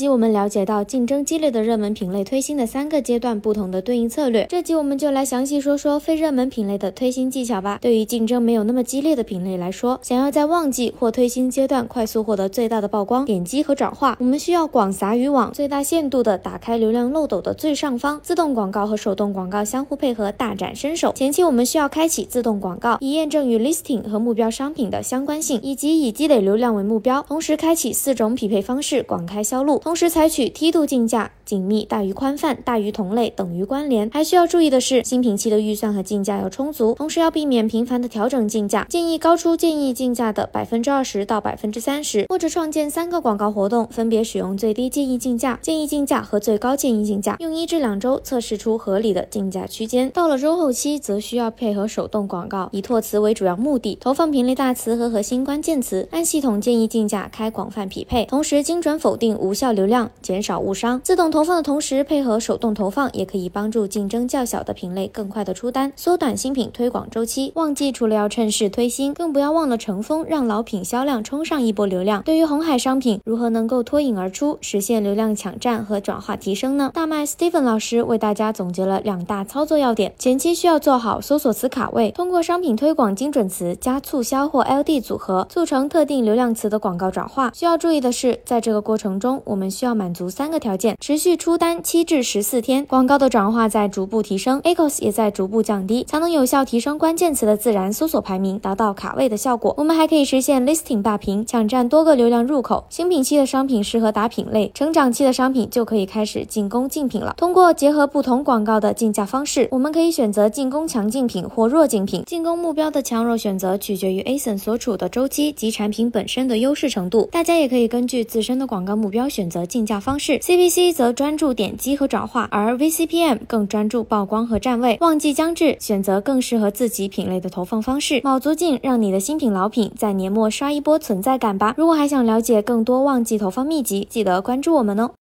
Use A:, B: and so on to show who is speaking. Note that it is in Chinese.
A: 集我们了解到竞争激烈的热门品类推新的三个阶段不同的对应策略，这集我们就来详细说说非热门品类的推新技巧吧。对于竞争没有那么激烈的品类来说，想要在旺季或推新阶段快速获得最大的曝光、点击和转化，我们需要广撒渔网，最大限度的打开流量漏斗的最上方，自动广告和手动广告相互配合，大展身手。前期我们需要开启自动广告，以验证与 listing 和目标商品的相关性，以及以积累流量为目标，同时开启四种匹配方式，广开销路。同时采取梯度竞价，紧密大于宽泛大于同类等于关联。还需要注意的是，新品期的预算和竞价要充足，同时要避免频繁的调整竞价，建议高出建议竞价的百分之二十到百分之三十，或者创建三个广告活动，分别使用最低建议竞价、建议竞价和最高建议竞价，用一至两周测试出合理的竞价区间。到了周后期，则需要配合手动广告，以拓词为主要目的，投放品类大词和核心关键词，按系统建议竞价开广泛匹配，同时精准否定无效流。流量减少误伤，自动投放的同时配合手动投放，也可以帮助竞争较小的品类更快的出单，缩短新品推广周期。旺季除了要趁势推新，更不要忘了乘风让老品销量冲上一波流量。对于红海商品，如何能够脱颖而出，实现流量抢占和转化提升呢？大麦 Steven 老师为大家总结了两大操作要点：前期需要做好搜索词卡位，通过商品推广精准词加促销或 LD 组合，促成特定流量词的广告转化。需要注意的是，在这个过程中，我们我们需要满足三个条件：持续出单七至十四天，广告的转化在逐步提升，ECOS 也在逐步降低，才能有效提升关键词的自然搜索排名，达到卡位的效果。我们还可以实现 Listing 霸屏，抢占多个流量入口。新品期的商品适合打品类，成长期的商品就可以开始进攻竞品了。通过结合不同广告的竞价方式，我们可以选择进攻强竞品或弱竞品。进攻目标的强弱选择取决于 ASIN 所处的周期及产品本身的优势程度。大家也可以根据自身的广告目标选择竞价。方式，CPC 则专注点击和转化，而 VCPM 更专注曝光和站位。旺季将至，选择更适合自己品类的投放方式，卯足劲让你的新品老品在年末刷一波存在感吧。如果还想了解更多旺季投放秘籍，记得关注我们哦。